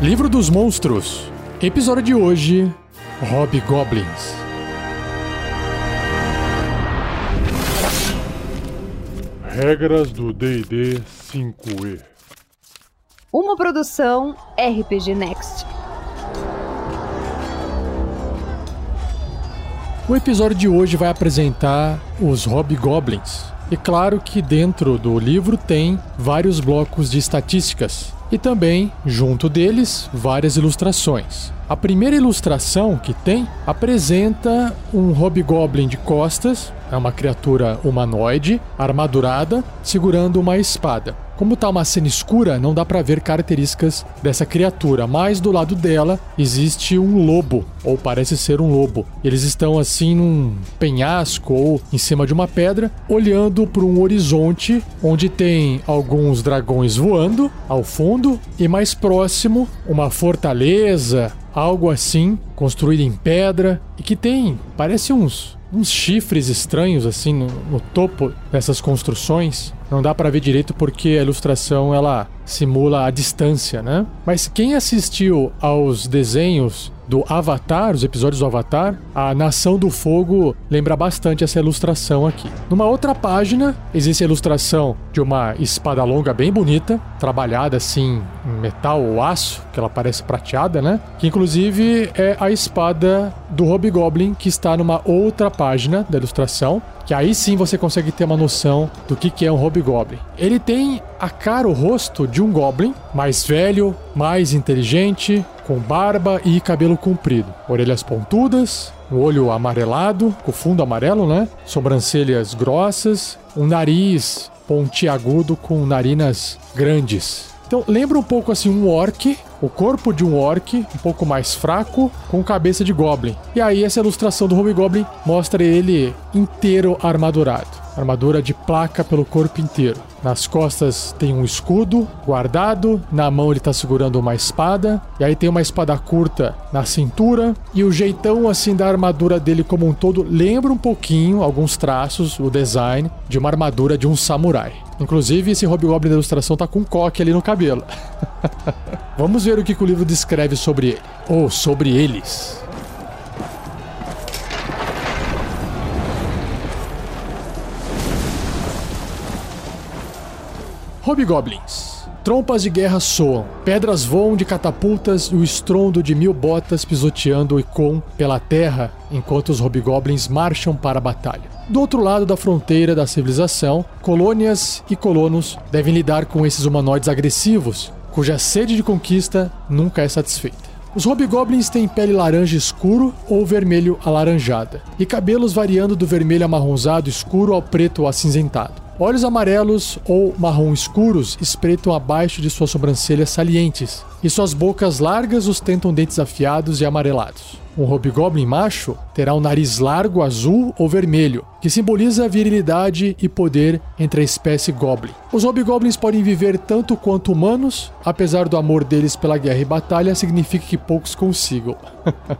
Livro dos Monstros. Episódio de hoje: Hobgoblins. Regras do D&D 5e. Uma produção RPG Next. O episódio de hoje vai apresentar os Hobgoblins. E claro que dentro do livro tem vários blocos de estatísticas e também, junto deles, várias ilustrações. A primeira ilustração que tem apresenta um hobgoblin de costas, é uma criatura humanoide, armadurada, segurando uma espada. Como tá uma cena escura, não dá para ver características dessa criatura, mas do lado dela existe um lobo, ou parece ser um lobo. Eles estão assim num penhasco ou em cima de uma pedra, olhando para um horizonte onde tem alguns dragões voando ao fundo e mais próximo uma fortaleza, algo assim, construído em pedra e que tem, parece uns uns chifres estranhos assim no, no topo dessas construções. Não dá para ver direito porque a ilustração ela simula a distância, né? Mas quem assistiu aos desenhos do Avatar, os episódios do Avatar, a Nação do Fogo lembra bastante essa ilustração aqui. Numa outra página, existe a ilustração de uma espada longa bem bonita, trabalhada assim em metal ou aço, que ela parece prateada, né? Que inclusive é a espada do Hobgoblin que está numa outra página da ilustração que aí sim você consegue ter uma noção do que, que é um Hobgoblin. Ele tem a cara, o rosto de um Goblin, mais velho, mais inteligente, com barba e cabelo comprido, orelhas pontudas, um olho amarelado, com fundo amarelo, né? Sobrancelhas grossas, um nariz pontiagudo com narinas grandes. Então lembra um pouco assim um orc, o corpo de um orc, um pouco mais fraco, com cabeça de goblin. E aí essa ilustração do Hobgoblin mostra ele inteiro armadurado. Armadura de placa pelo corpo inteiro. Nas costas tem um escudo guardado, na mão ele está segurando uma espada, e aí tem uma espada curta na cintura, e o jeitão assim da armadura dele como um todo lembra um pouquinho, alguns traços, o design de uma armadura de um samurai. Inclusive, esse Hobgoblin da ilustração tá com um coque ali no cabelo. Vamos ver o que, que o livro descreve sobre ele. Ou sobre eles. Hobgoblins. Trompas de guerra soam, pedras voam de catapultas e o estrondo de mil botas pisoteando o Icon pela terra enquanto os hobgoblins marcham para a batalha. Do outro lado da fronteira da civilização, colônias e colonos devem lidar com esses humanoides agressivos, cuja sede de conquista nunca é satisfeita. Os hobgoblins têm pele laranja escuro ou vermelho alaranjada, e cabelos variando do vermelho amarronzado escuro ao preto acinzentado. Olhos amarelos ou marrom escuros espreitam abaixo de suas sobrancelhas salientes, e suas bocas largas ostentam dentes afiados e amarelados. Um hobgoblin macho terá um nariz largo azul ou vermelho, que simboliza virilidade e poder entre a espécie goblin. Os hobgoblins podem viver tanto quanto humanos, apesar do amor deles pela guerra e batalha significa que poucos consigam.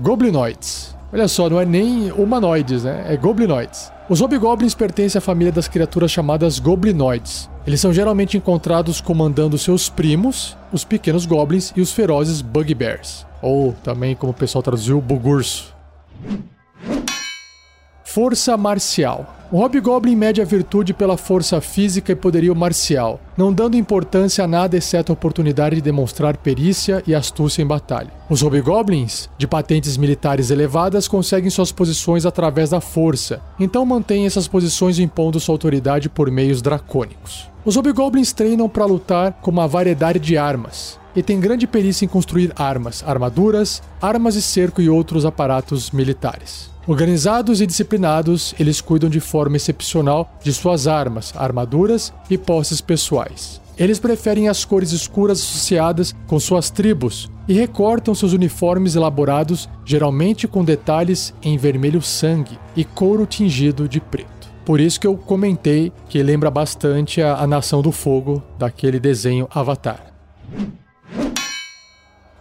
Goblinoids. Olha só, não é nem humanoides, né? É goblinoides. Os hobgoblins pertencem à família das criaturas chamadas goblinoides. Eles são geralmente encontrados comandando seus primos, os pequenos goblins e os ferozes bugbears, ou também como o pessoal traduziu, bugurso. Força marcial. O Hobgoblin mede a virtude pela força física e poderio marcial, não dando importância a nada exceto a oportunidade de demonstrar perícia e astúcia em batalha. Os Hobgoblins, de patentes militares elevadas, conseguem suas posições através da força, então mantêm essas posições impondo sua autoridade por meios dracônicos. Os Hobgoblins treinam para lutar com uma variedade de armas, e têm grande perícia em construir armas, armaduras, armas de cerco e outros aparatos militares. Organizados e disciplinados, eles cuidam de forma excepcional de suas armas, armaduras e posses pessoais. Eles preferem as cores escuras associadas com suas tribos e recortam seus uniformes elaborados, geralmente com detalhes em vermelho sangue e couro tingido de preto. Por isso que eu comentei que lembra bastante a, a Nação do Fogo daquele desenho Avatar.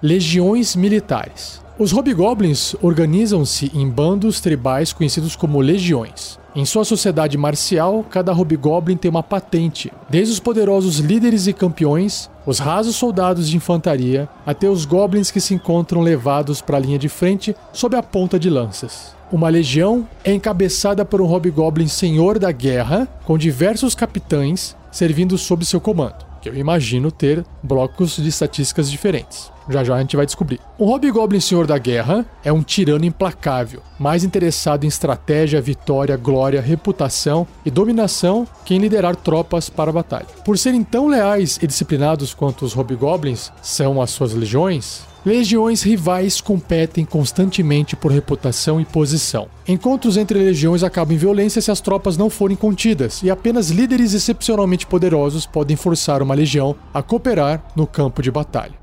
Legiões militares. Os hobgoblins organizam-se em bandos tribais conhecidos como legiões. Em sua sociedade marcial, cada hobgoblin tem uma patente, desde os poderosos líderes e campeões, os rasos soldados de infantaria, até os goblins que se encontram levados para a linha de frente sob a ponta de lanças. Uma legião é encabeçada por um hobgoblin senhor da guerra, com diversos capitães servindo sob seu comando, que eu imagino ter blocos de estatísticas diferentes. Já já a gente vai descobrir. O Hobgoblin Senhor da Guerra é um tirano implacável, mais interessado em estratégia, vitória, glória, reputação e dominação que em liderar tropas para a batalha. Por serem tão leais e disciplinados quanto os Hobgoblins são as suas legiões, Legiões rivais competem constantemente por reputação e posição. Encontros entre legiões acabam em violência se as tropas não forem contidas, e apenas líderes excepcionalmente poderosos podem forçar uma legião a cooperar no campo de batalha.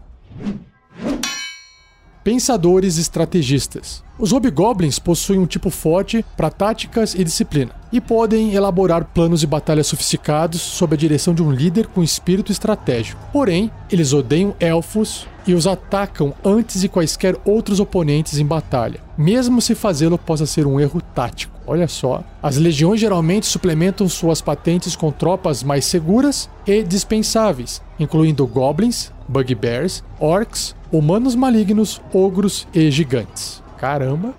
Pensadores estrategistas. Os Hobgoblins possuem um tipo forte para táticas e disciplina, e podem elaborar planos de batalha sofisticados sob a direção de um líder com espírito estratégico. Porém, eles odeiam elfos e os atacam antes de quaisquer outros oponentes em batalha, mesmo se fazê-lo possa ser um erro tático. Olha só. As legiões geralmente suplementam suas patentes com tropas mais seguras e dispensáveis, incluindo goblins, bugbears, orcs, humanos malignos, ogros e gigantes. Caramba!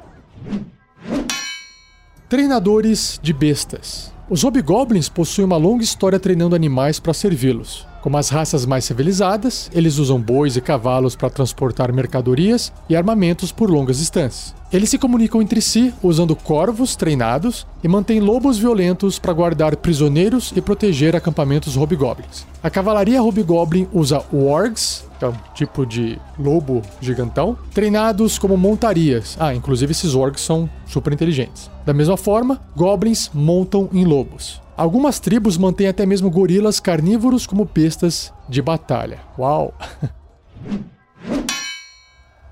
Treinadores de bestas. Os hobgoblins possuem uma longa história treinando animais para servi-los. Como as raças mais civilizadas, eles usam bois e cavalos para transportar mercadorias e armamentos por longas distâncias. Eles se comunicam entre si usando corvos treinados e mantêm lobos violentos para guardar prisioneiros e proteger acampamentos hobgoblins. A cavalaria hobgoblin usa wargs, que é um tipo de lobo gigantão, treinados como montarias. Ah, inclusive esses wargs são super inteligentes. Da mesma forma, goblins montam em lobos. Algumas tribos mantêm até mesmo gorilas carnívoros como bestas de batalha. Uau!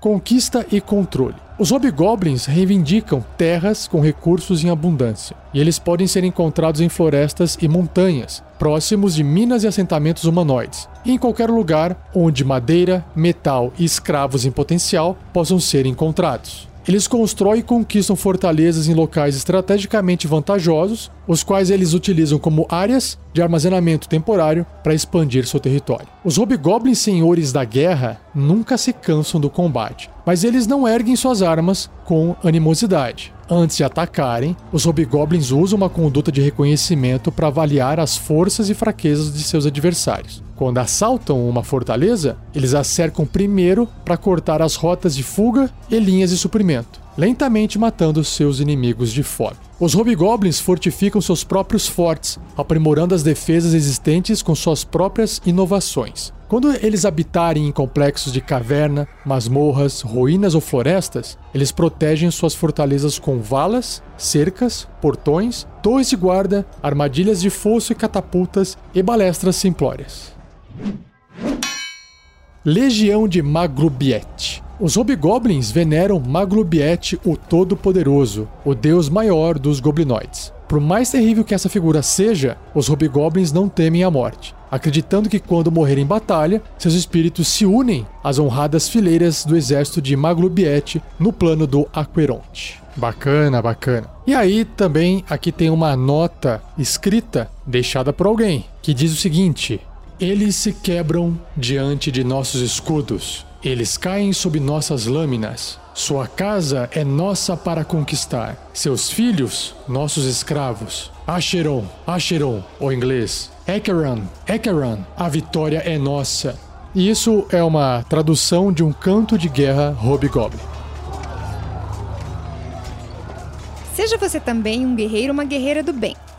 Conquista e controle. Os hobgoblins reivindicam terras com recursos em abundância, e eles podem ser encontrados em florestas e montanhas, próximos de minas e assentamentos humanoides, e em qualquer lugar onde madeira, metal e escravos em potencial possam ser encontrados. Eles constroem e conquistam fortalezas em locais estrategicamente vantajosos, os quais eles utilizam como áreas de armazenamento temporário para expandir seu território. Os hobgoblins senhores da guerra nunca se cansam do combate, mas eles não erguem suas armas com animosidade. Antes de atacarem, os hobgoblins usam uma conduta de reconhecimento para avaliar as forças e fraquezas de seus adversários. Quando assaltam uma fortaleza, eles a cercam primeiro para cortar as rotas de fuga e linhas de suprimento, lentamente matando seus inimigos de fome. Os hobgoblins fortificam seus próprios fortes, aprimorando as defesas existentes com suas próprias inovações. Quando eles habitarem em complexos de caverna, masmorras, ruínas ou florestas, eles protegem suas fortalezas com valas, cercas, portões, torres de guarda, armadilhas de fosso e catapultas e balestras simplórias. Legião de Magrubiet. Os hobgoblins veneram Maglubiet, o Todo-Poderoso, o deus maior dos goblinoides. Por mais terrível que essa figura seja, os hobgoblins não temem a morte, acreditando que quando morrerem em batalha, seus espíritos se unem às honradas fileiras do exército de Maglubiet no plano do Aqueronte. Bacana, bacana. E aí também aqui tem uma nota escrita deixada por alguém que diz o seguinte: eles se quebram diante de nossos escudos. Eles caem sob nossas lâminas. Sua casa é nossa para conquistar. Seus filhos, nossos escravos. Acheron, Acheron, o inglês. Ekeran, Ekeran, a vitória é nossa. E isso é uma tradução de um canto de guerra Hobgoblin. Seja você também um guerreiro ou uma guerreira do bem.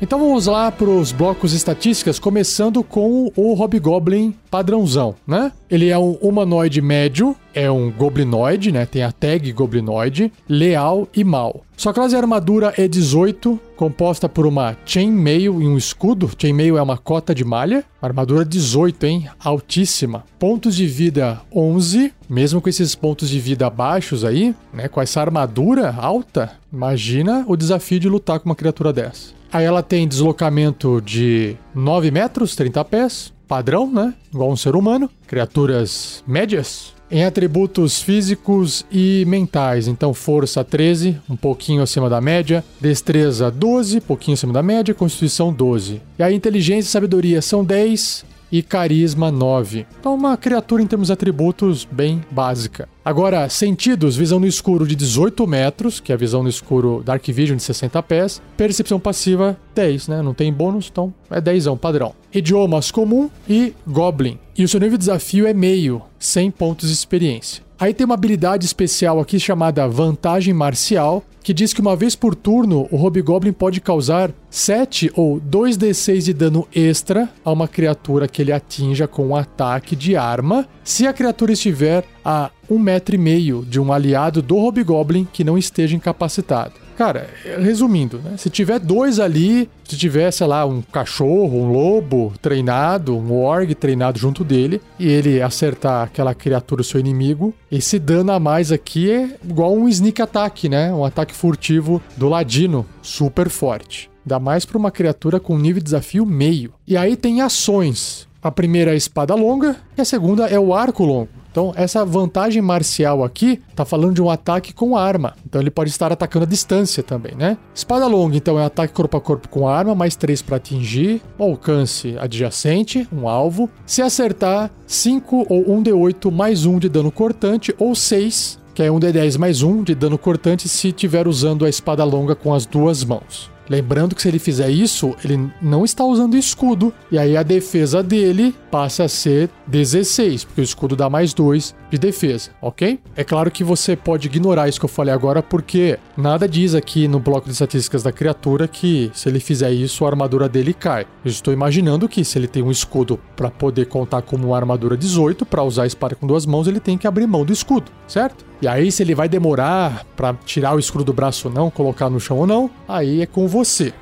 Então vamos lá para os blocos estatísticas, começando com o Hobgoblin padrãozão, né? Ele é um humanoide médio, é um goblinoide, né? Tem a tag goblinoide, leal e mal. Sua classe de armadura é 18, composta por uma chainmail e um escudo. Chainmail é uma cota de malha. Armadura 18, hein? Altíssima. Pontos de vida 11, mesmo com esses pontos de vida baixos aí, né? Com essa armadura alta, imagina o desafio de lutar com uma criatura dessa. Aí ela tem deslocamento de 9 metros, 30 pés, padrão, né? Igual um ser humano. Criaturas médias. Em atributos físicos e mentais, então força 13, um pouquinho acima da média, destreza 12, pouquinho acima da média, constituição 12. E aí inteligência e sabedoria são 10, e carisma 9. Então, uma criatura em termos de atributos bem básica. Agora, sentidos, visão no escuro de 18 metros, que é a visão no escuro Dark Vision de 60 pés. Percepção passiva 10, né? Não tem bônus, então é 10 padrão. Idiomas comum e Goblin. E o seu nível de desafio é meio, 100 pontos de experiência. Aí tem uma habilidade especial aqui chamada Vantagem Marcial, que diz que uma vez por turno o Hobgoblin pode causar 7 ou 2d6 de dano extra a uma criatura que ele atinja com um ataque de arma, se a criatura estiver a um metro e meio de um aliado do Hobgoblin que não esteja incapacitado. Cara, resumindo, né? Se tiver dois ali, se tiver, sei lá, um cachorro, um lobo treinado, um org treinado junto dele, e ele acertar aquela criatura, seu inimigo, esse dano a mais aqui é igual um sneak attack, né? Um ataque furtivo do ladino, super forte. Ainda mais para uma criatura com nível de desafio meio. E aí tem ações. A primeira é a espada longa e a segunda é o arco longo. Então, essa vantagem marcial aqui tá falando de um ataque com arma. Então, ele pode estar atacando a distância também, né? Espada longa, então, é ataque corpo a corpo com arma, mais 3 para atingir, alcance adjacente, um alvo. Se acertar, 5 ou 1d8 mais 1 de dano cortante, ou 6, que é 1d10 mais 1 de dano cortante se estiver usando a espada longa com as duas mãos. Lembrando que se ele fizer isso, ele não está usando escudo, e aí a defesa dele passa a ser 16, porque o escudo dá mais 2 de defesa, ok? É claro que você pode ignorar isso que eu falei agora, porque nada diz aqui no bloco de estatísticas da criatura que se ele fizer isso, a armadura dele cai. Eu estou imaginando que se ele tem um escudo para poder contar como uma armadura 18, para usar a espada com duas mãos, ele tem que abrir mão do escudo, certo? E aí, se ele vai demorar para tirar o escudo do braço ou não, colocar no chão ou não, aí é com você.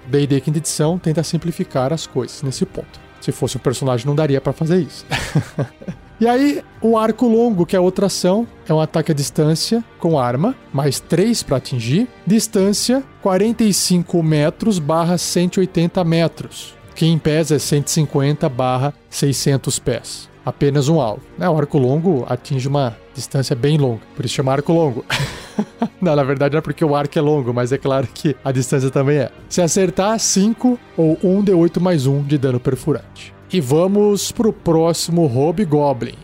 D&D quinta edição tenta simplificar as coisas nesse ponto. Se fosse um personagem, não daria para fazer isso. e aí, o arco longo, que é outra ação, é um ataque à distância com arma, mais 3 para atingir. Distância 45 metros barra 180 metros. Que em pés é 150 barra 600 pés apenas um alvo. Né? O arco longo atinge uma distância bem longa, por isso chama arco longo. não, na verdade não é porque o arco é longo, mas é claro que a distância também é. Se acertar, 5 ou 1 de 8 mais 1 de dano perfurante. E vamos pro próximo Hobgoblin.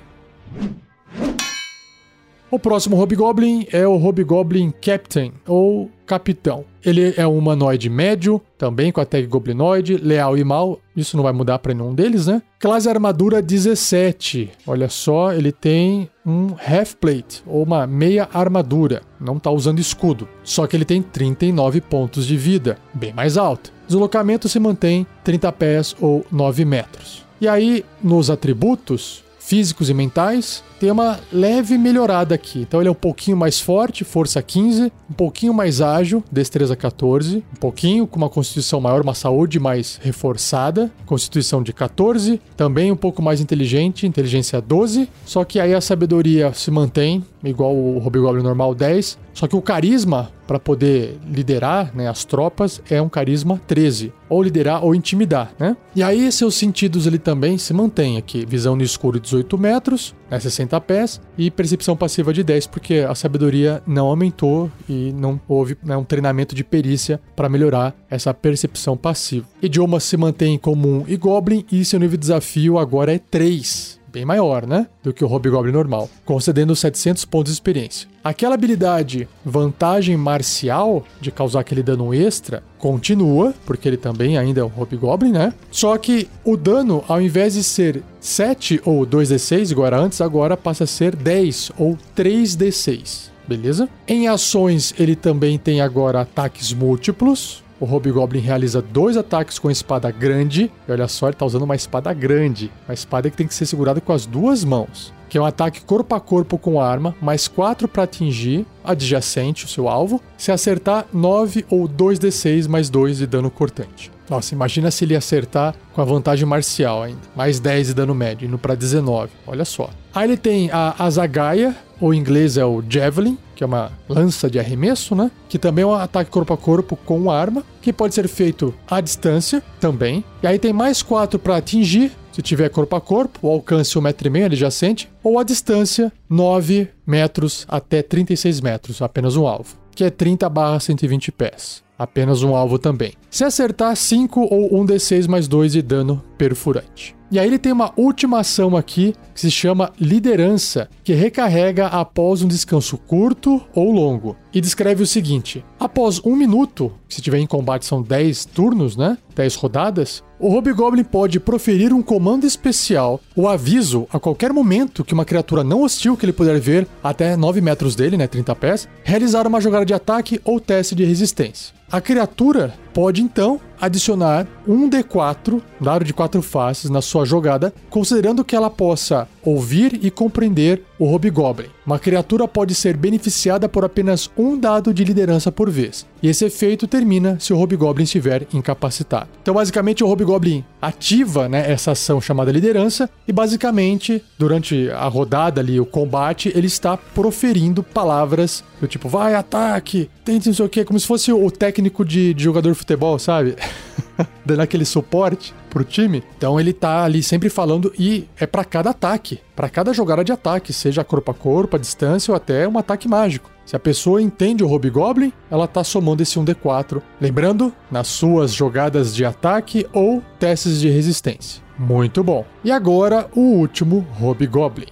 O próximo Hobgoblin é o Hobgoblin Captain, ou Capitão. Ele é um humanoide médio, também com a tag goblinoide, leal e mal. Isso não vai mudar para nenhum deles, né? Classe armadura 17. Olha só, ele tem um half plate, ou uma meia armadura. Não tá usando escudo. Só que ele tem 39 pontos de vida, bem mais alto. Deslocamento se mantém 30 pés ou 9 metros. E aí, nos atributos físicos e mentais, tem uma leve melhorada aqui. Então ele é um pouquinho mais forte, força 15, um pouquinho mais ágil, destreza 14, um pouquinho com uma constituição maior, uma saúde mais reforçada, constituição de 14, também um pouco mais inteligente, inteligência 12, só que aí a sabedoria se mantém, igual o Hobgoblin normal 10, só que o carisma para poder liderar né, as tropas é um carisma 13, ou liderar ou intimidar, né? E aí seus sentidos ele também se mantém aqui, visão no escuro 18 metros, né, 60 pés, e percepção passiva de 10, porque a sabedoria não aumentou e não houve né, um treinamento de perícia para melhorar essa percepção passiva. Idioma se mantém comum e Goblin, e seu nível de desafio agora é 3 bem maior, né? Do que o Hobgoblin normal, concedendo 700 pontos de experiência. Aquela habilidade vantagem marcial de causar aquele dano extra continua, porque ele também ainda é um Hobgoblin, né? Só que o dano, ao invés de ser 7 ou 2d6, igual era antes, agora passa a ser 10 ou 3d6 beleza? Em ações, ele também tem agora ataques múltiplos, o Hobgoblin realiza dois ataques com espada grande. E olha só, ele tá usando uma espada grande. Uma espada que tem que ser segurada com as duas mãos. Que é um ataque corpo a corpo com arma, mais 4 para atingir adjacente, o seu alvo. Se acertar, 9 ou 2d6 mais 2 de dano cortante. Nossa, imagina se ele acertar com a vantagem marcial ainda. Mais 10 de dano médio, indo para 19. Olha só. Aí ele tem a Azagaia, ou em inglês é o Javelin, que é uma lança de arremesso, né? Que também é um ataque corpo a corpo com arma, que pode ser feito à distância também. E aí tem mais 4 para atingir, se tiver corpo a corpo, o alcance 1,5 metro e meio adjacente, ou a distância 9 metros até 36 metros, apenas um alvo, que é 30 barra 120 pés. Apenas um alvo também. Se acertar 5 ou 1 d6 mais 2 de dano perfurante. E aí ele tem uma última ação aqui que se chama liderança, que recarrega após um descanso curto ou longo. E descreve o seguinte: após um minuto, se tiver em combate são 10 turnos, né? 10 rodadas, o Hobgoblin pode proferir um comando especial, o aviso a qualquer momento que uma criatura não hostil que ele puder ver até 9 metros dele, né, 30 pés, realizar uma jogada de ataque ou teste de resistência. A criatura pode então adicionar um D4, dado de quatro faces, na sua jogada, considerando que ela possa ouvir e compreender o Hobgoblin. Uma criatura pode ser beneficiada por apenas um dado de liderança por vez, e esse efeito termina se o Hobgoblin estiver incapacitado. Então, basicamente, o Hobgoblin ativa né, essa ação chamada liderança, e basicamente, durante a rodada ali, o combate, ele está proferindo palavras do tipo, vai, ataque, tente não sei o que, como se fosse o técnico de, de jogador de futebol, sabe? Dando aquele suporte pro time. Então ele tá ali sempre falando e é para cada ataque, para cada jogada de ataque, seja corpo a corpo, a distância ou até um ataque mágico. Se a pessoa entende o Hobgoblin, ela tá somando esse 1d4. Lembrando, nas suas jogadas de ataque ou testes de resistência. Muito bom. E agora o último Hobgoblin.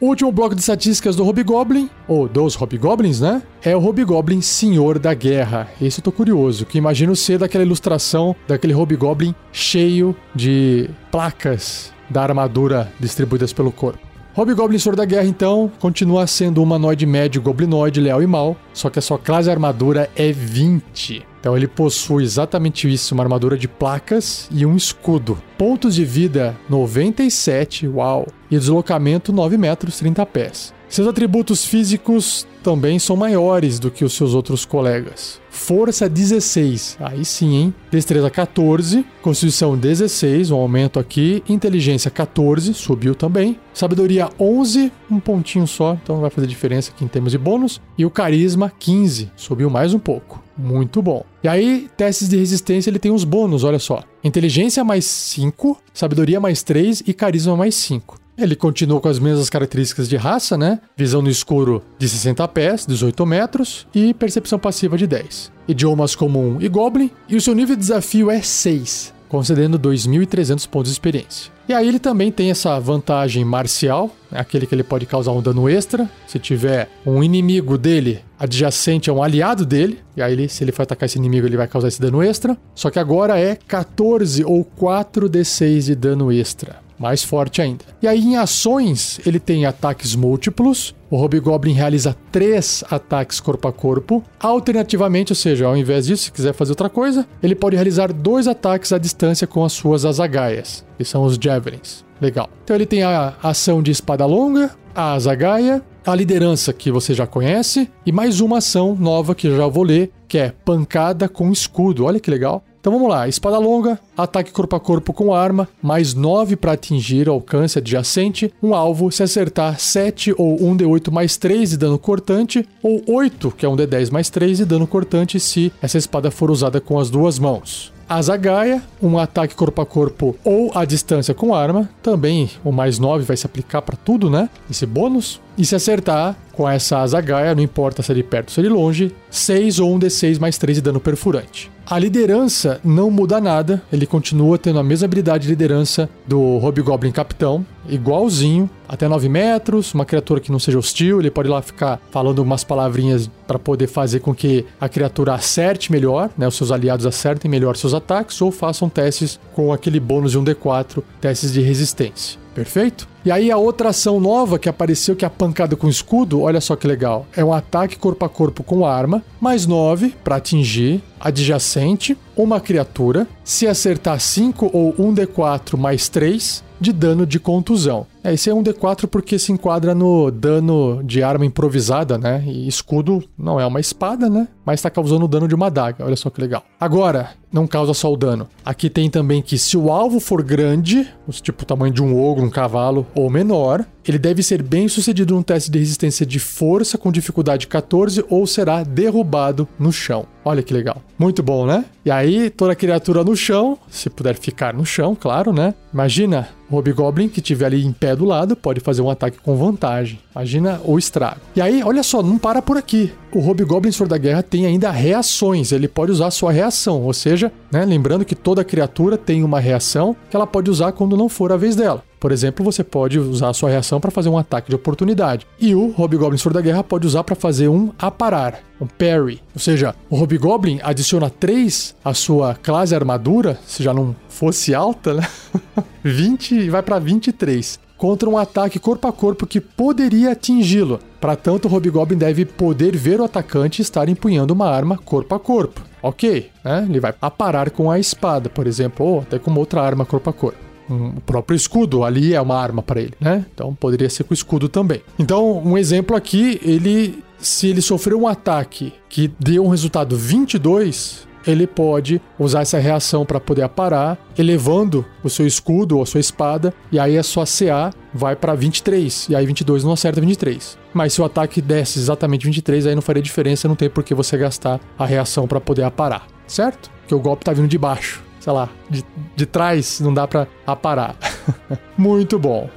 O último bloco de estatísticas do Hobgoblin, ou dos Hobgoblins, né? É o Hobgoblin Senhor da Guerra. Esse eu tô curioso, que imagino ser daquela ilustração daquele Hobgoblin cheio de placas da armadura distribuídas pelo corpo. Hobgoblin Senhor da Guerra, então, continua sendo um humanoide médio goblinoide, leal e mal, só que a sua classe armadura é 20. Então ele possui exatamente isso, uma armadura de placas e um escudo. Pontos de vida 97, uau, e deslocamento 9 metros 30 pés. Seus atributos físicos também são maiores do que os seus outros colegas. Força 16, aí sim, hein? Destreza 14, Constituição 16, um aumento aqui. Inteligência 14, subiu também. Sabedoria 11, um pontinho só, então não vai fazer diferença aqui em termos de bônus. E o Carisma 15, subiu mais um pouco. Muito bom. E aí, testes de resistência, ele tem uns bônus, olha só. Inteligência mais 5, Sabedoria mais 3 e Carisma mais 5. Ele continua com as mesmas características de raça, né? Visão no escuro de 60 pés, 18 metros e percepção passiva de 10. Idiomas comum e goblin, e o seu nível de desafio é 6, concedendo 2.300 pontos de experiência. E aí ele também tem essa vantagem marcial, né? aquele que ele pode causar um dano extra. Se tiver um inimigo dele adjacente a um aliado dele, e aí ele, se ele for atacar esse inimigo, ele vai causar esse dano extra. Só que agora é 14 ou 4d6 de dano extra mais forte ainda. E aí em ações ele tem ataques múltiplos. O Hobgoblin realiza três ataques corpo a corpo. Alternativamente, ou seja, ao invés disso, se quiser fazer outra coisa, ele pode realizar dois ataques à distância com as suas azagaias, que são os javelins. Legal. Então ele tem a ação de espada longa, a azagaia, a liderança que você já conhece e mais uma ação nova que eu já vou ler, que é pancada com escudo. Olha que legal. Então vamos lá, espada longa, ataque corpo a corpo com arma, mais 9 para atingir alcance adjacente, um alvo se acertar 7 ou 1 d8 mais 3 de dano cortante, ou 8, que é um d10 mais 3 de dano cortante se essa espada for usada com as duas mãos. A Zagaia, um ataque corpo a corpo ou à distância com arma, também o mais 9 vai se aplicar para tudo, né? Esse bônus. E se acertar com essa Zagaia, não importa se é de perto ou se é de longe, 6 ou 1 d6 mais 3 de dano perfurante. A liderança não muda nada, ele continua tendo a mesma habilidade de liderança do Hobgoblin Capitão, igualzinho, até 9 metros, uma criatura que não seja hostil, ele pode lá ficar falando umas palavrinhas para poder fazer com que a criatura acerte melhor, né, os seus aliados acertem melhor seus ataques ou façam testes com aquele bônus de 1d4, testes de resistência. Perfeito? E aí a outra ação nova que apareceu, que é a pancada com escudo, olha só que legal. É um ataque corpo a corpo com arma, mais 9 para atingir adjacente uma criatura. Se acertar 5 ou 1d4 mais 3 de dano de contusão. É, esse é um D4 porque se enquadra no dano de arma improvisada, né? E escudo não é uma espada, né? Mas tá causando dano de uma adaga. Olha só que legal. Agora, não causa só o dano. Aqui tem também que se o alvo for grande, tipo o tamanho de um ogro, um cavalo ou menor, ele deve ser bem sucedido num teste de resistência de força com dificuldade 14 ou será derrubado no chão. Olha que legal. Muito bom, né? E aí, toda criatura no chão, se puder ficar no chão, claro, né? Imagina o Hobgoblin que estiver ali em pé do lado pode fazer um ataque com vantagem. Imagina o estrago. E aí, olha só, não para por aqui. O Hobgoblin Sword da Guerra tem ainda reações. Ele pode usar sua reação, ou seja, né, lembrando que toda criatura tem uma reação que ela pode usar quando não for a vez dela. Por exemplo, você pode usar a sua reação para fazer um ataque de oportunidade. E o Hobgoblin Sword da Guerra pode usar para fazer um aparar, um parry. Ou seja, o Hobgoblin adiciona 3 à sua classe armadura, se já não fosse alta, né? 20 e vai para 23 contra um ataque corpo a corpo que poderia atingi-lo. Para tanto, o Hobgoblin deve poder ver o atacante estar empunhando uma arma corpo a corpo. Ok, né? Ele vai aparar com a espada, por exemplo, ou até com outra arma corpo a corpo o próprio escudo ali é uma arma para ele, né? Então poderia ser com o escudo também. Então, um exemplo aqui, ele se ele sofreu um ataque que deu um resultado 22, ele pode usar essa reação para poder aparar, elevando o seu escudo ou a sua espada, e aí a sua CA vai para 23, e aí 22 não acerta 23. Mas se o ataque desse exatamente 23, aí não faria diferença, não tem por que você gastar a reação para poder aparar, certo? Porque o golpe tá vindo de baixo sei lá, de, de trás não dá para aparar. Muito bom.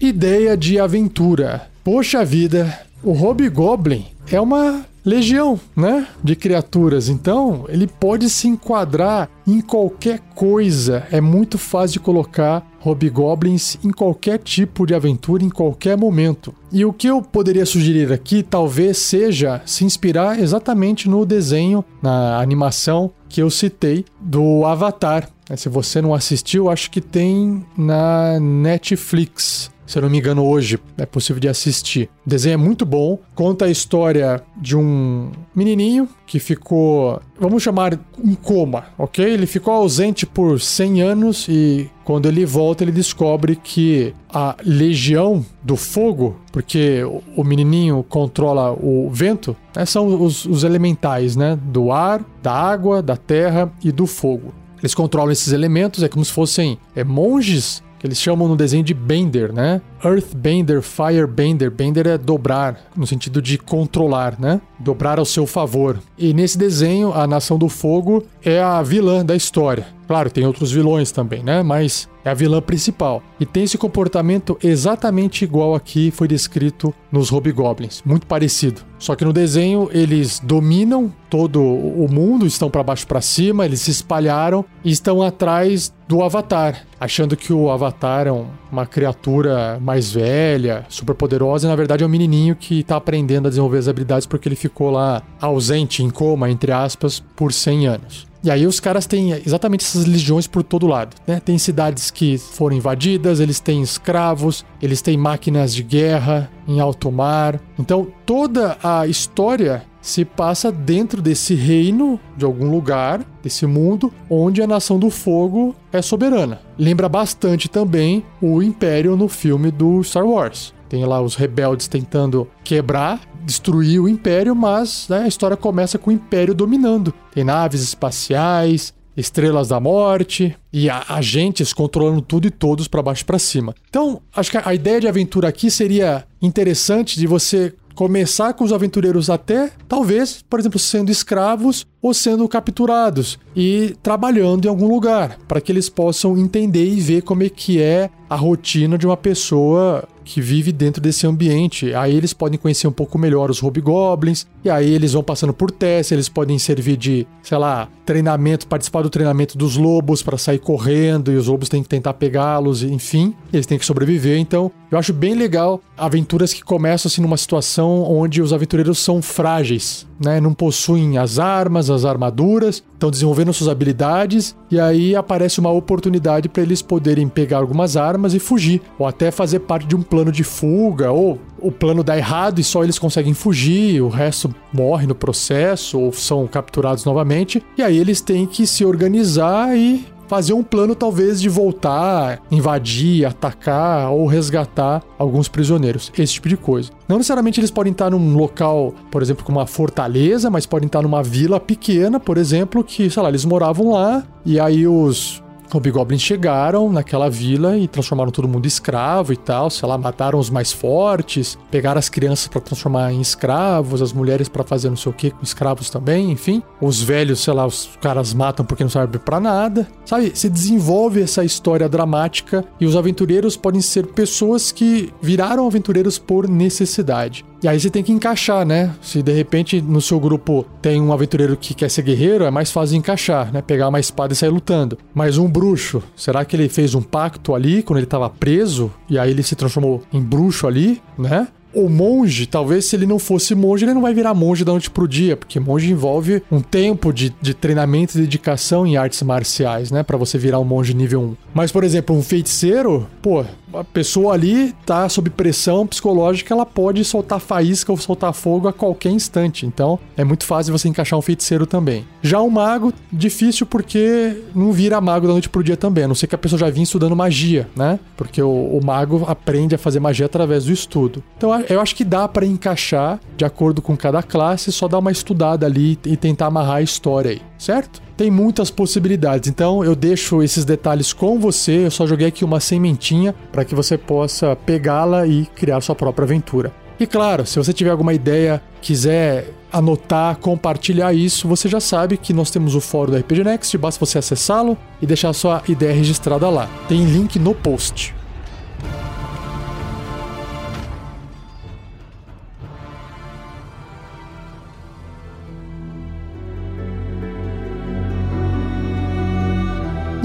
Ideia de aventura. Poxa vida, o Hobgoblin é uma legião, né, de criaturas. Então, ele pode se enquadrar em qualquer coisa. É muito fácil de colocar hobgoblins em qualquer tipo de aventura, em qualquer momento. E o que eu poderia sugerir aqui talvez seja se inspirar exatamente no desenho, na animação que eu citei do Avatar. Se você não assistiu, acho que tem na Netflix se eu não me engano, hoje é possível de assistir. O desenho é muito bom, conta a história de um menininho que ficou, vamos chamar, em coma, ok? Ele ficou ausente por 100 anos e quando ele volta, ele descobre que a Legião do Fogo, porque o menininho controla o vento, né, são os, os elementais, né? Do ar, da água, da terra e do fogo. Eles controlam esses elementos, é como se fossem é, monges que eles chamam no desenho de Bender, né? Earthbender, Firebender. Bender é dobrar, no sentido de controlar, né? Dobrar ao seu favor. E nesse desenho, a Nação do Fogo é a vilã da história. Claro, tem outros vilões também, né? Mas é a vilã principal. E tem esse comportamento exatamente igual aqui foi descrito nos Hobgoblins, muito parecido. Só que no desenho eles dominam todo o mundo, estão para baixo para cima, eles se espalharam e estão atrás do Avatar, achando que o Avatar é uma criatura mais velha, super poderosa, e na verdade é um menininho que está aprendendo a desenvolver as habilidades porque ele ficou lá ausente, em coma, entre aspas, por 100 anos. E aí os caras têm exatamente essas legiões por todo lado, né? Tem cidades que foram invadidas, eles têm escravos, eles têm máquinas de guerra em alto mar. Então toda a história se passa dentro desse reino, de algum lugar, desse mundo, onde a Nação do Fogo é soberana. Lembra bastante também o Império no filme do Star Wars. Tem lá os rebeldes tentando quebrar, destruir o Império, mas né, a história começa com o Império dominando. Tem naves espaciais, estrelas da morte e agentes controlando tudo e todos para baixo e para cima. Então, acho que a ideia de aventura aqui seria interessante de você começar com os aventureiros até, talvez, por exemplo, sendo escravos ou sendo capturados e trabalhando em algum lugar, para que eles possam entender e ver como é que é a rotina de uma pessoa que vive dentro desse ambiente. Aí eles podem conhecer um pouco melhor os hobgoblins, e aí eles vão passando por testes, eles podem servir de, sei lá, treinamento, participar do treinamento dos lobos para sair correndo, e os lobos têm que tentar pegá-los, enfim, eles têm que sobreviver. Então, eu acho bem legal aventuras que começam assim numa situação onde os aventureiros são frágeis, né? Não possuem as armas, as armaduras, estão desenvolvendo suas habilidades e aí aparece uma oportunidade para eles poderem pegar algumas armas e fugir, ou até fazer parte de um plano de fuga, ou o plano dá errado e só eles conseguem fugir, o resto morre no processo ou são capturados novamente, e aí eles têm que se organizar e fazer um plano talvez de voltar, invadir, atacar ou resgatar alguns prisioneiros, esse tipo de coisa. Não necessariamente eles podem estar num local, por exemplo, como uma fortaleza, mas podem estar numa vila pequena, por exemplo, que, sei lá, eles moravam lá e aí os Hobgoblins chegaram naquela vila e transformaram todo mundo em escravo e tal, sei lá, mataram os mais fortes, pegaram as crianças para transformar em escravos, as mulheres para fazer não sei o que com escravos também, enfim. Os velhos, sei lá, os caras matam porque não servem para nada. Sabe, se desenvolve essa história dramática e os aventureiros podem ser pessoas que viraram aventureiros por necessidade. E aí você tem que encaixar, né? Se de repente no seu grupo tem um aventureiro que quer ser guerreiro, é mais fácil encaixar, né? Pegar uma espada e sair lutando. Mas um bruxo, será que ele fez um pacto ali quando ele estava preso e aí ele se transformou em bruxo ali, né? O monge, talvez se ele não fosse monge, ele não vai virar monge da noite pro dia, porque monge envolve um tempo de, de treinamento e dedicação em artes marciais, né? para você virar um monge nível 1. Mas, por exemplo, um feiticeiro, pô, a pessoa ali tá sob pressão psicológica, ela pode soltar faísca ou soltar fogo a qualquer instante. Então, é muito fácil você encaixar um feiticeiro também. Já um mago, difícil porque não vira mago da noite pro dia também, a não ser que a pessoa já vinha estudando magia, né? Porque o, o mago aprende a fazer magia através do estudo. Então, eu acho que dá para encaixar de acordo com cada classe, só dar uma estudada ali e tentar amarrar a história aí, certo? Tem muitas possibilidades, então eu deixo esses detalhes com você. Eu só joguei aqui uma sementinha para que você possa pegá-la e criar sua própria aventura. E claro, se você tiver alguma ideia, quiser anotar, compartilhar isso, você já sabe que nós temos o fórum do RPG Next, basta você acessá-lo e deixar sua ideia registrada lá. Tem link no post.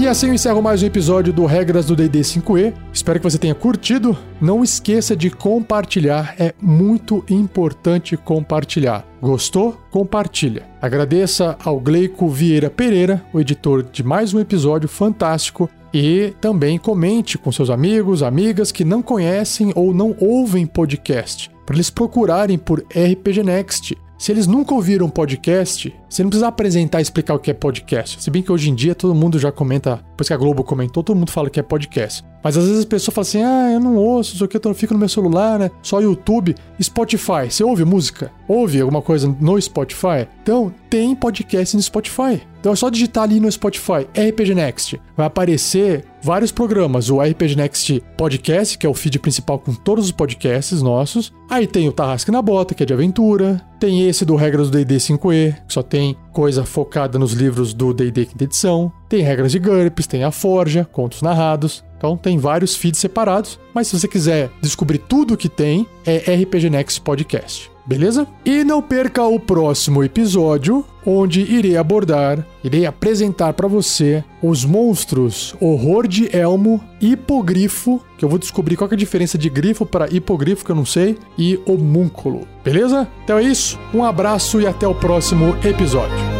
E assim eu encerro mais um episódio do Regras do D&D 5e. Espero que você tenha curtido. Não esqueça de compartilhar, é muito importante compartilhar. Gostou? Compartilha. Agradeça ao Gleico Vieira Pereira, o editor de mais um episódio fantástico. E também comente com seus amigos, amigas que não conhecem ou não ouvem podcast, para eles procurarem por RPG Next. Se eles nunca ouviram podcast, você não precisa apresentar e explicar o que é podcast. Se bem que hoje em dia todo mundo já comenta, depois que a Globo comentou, todo mundo fala que é podcast. Mas às vezes a pessoa fala assim: ah, eu não ouço, isso aqui, eu fico no meu celular, né? Só YouTube. Spotify, você ouve música? Ouve alguma coisa no Spotify? Então, tem podcast no Spotify. Então é só digitar ali no Spotify RPG Next. Vai aparecer vários programas. O RPG Next Podcast, que é o feed principal com todos os podcasts nossos. Aí tem o Tarrasque na Bota, que é de aventura. Tem esse do Regras do DD 5E, que só tem coisa focada nos livros do D&D quinta edição. Tem regras de GURPS, tem a Forja, contos narrados. Então tem vários feeds separados, mas se você quiser descobrir tudo que tem, é RPG Next Podcast. Beleza? E não perca o próximo episódio, onde irei abordar, irei apresentar para você os monstros Horror de Elmo, Hipogrifo, que eu vou descobrir qual é a diferença de grifo para hipogrifo, que eu não sei, e homúnculo. Beleza? Então é isso, um abraço e até o próximo episódio.